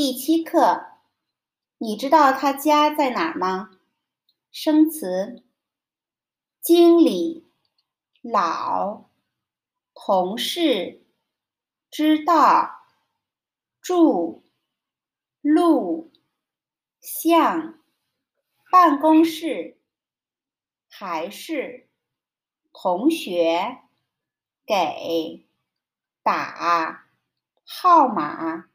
第七课，你知道他家在哪儿吗？生词：经理、老、同事、知道、住、路、像、办公室、还是、同学、给、打、号码。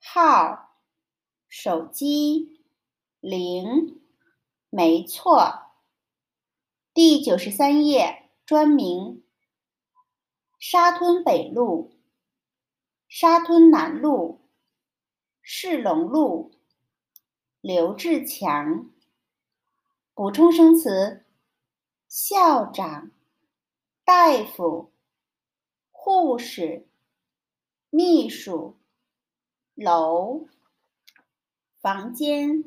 号，手机，零，没错。第九十三页专名：沙吞北路、沙吞南路、市龙路、刘志强。补充生词：校长、大夫、护士、秘书。楼，房间。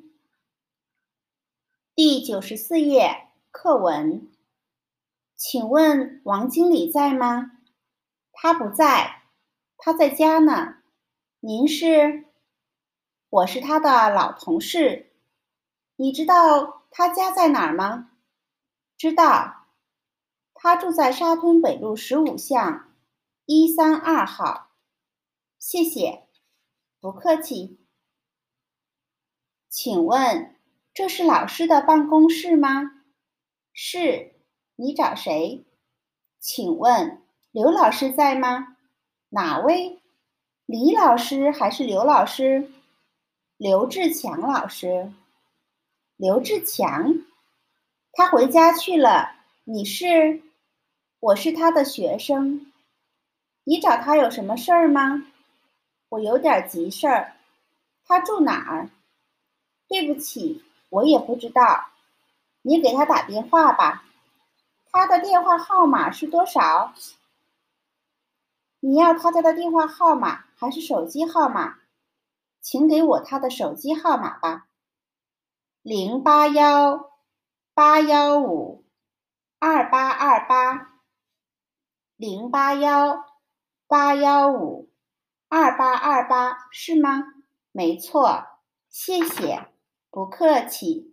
第九十四页课文，请问王经理在吗？他不在，他在家呢。您是？我是他的老同事。你知道他家在哪儿吗？知道，他住在沙吞北路十五巷一三二号。谢谢。不客气，请问这是老师的办公室吗？是，你找谁？请问刘老师在吗？哪位？李老师还是刘老师？刘志强老师。刘志强，他回家去了。你是？我是他的学生。你找他有什么事儿吗？我有点急事儿，他住哪儿？对不起，我也不知道。你给他打电话吧。他的电话号码是多少？你要他家的电话号码还是手机号码？请给我他的手机号码吧。零八幺八幺五二八二八。零八幺八幺五。二八二八是吗？没错，谢谢，不客气。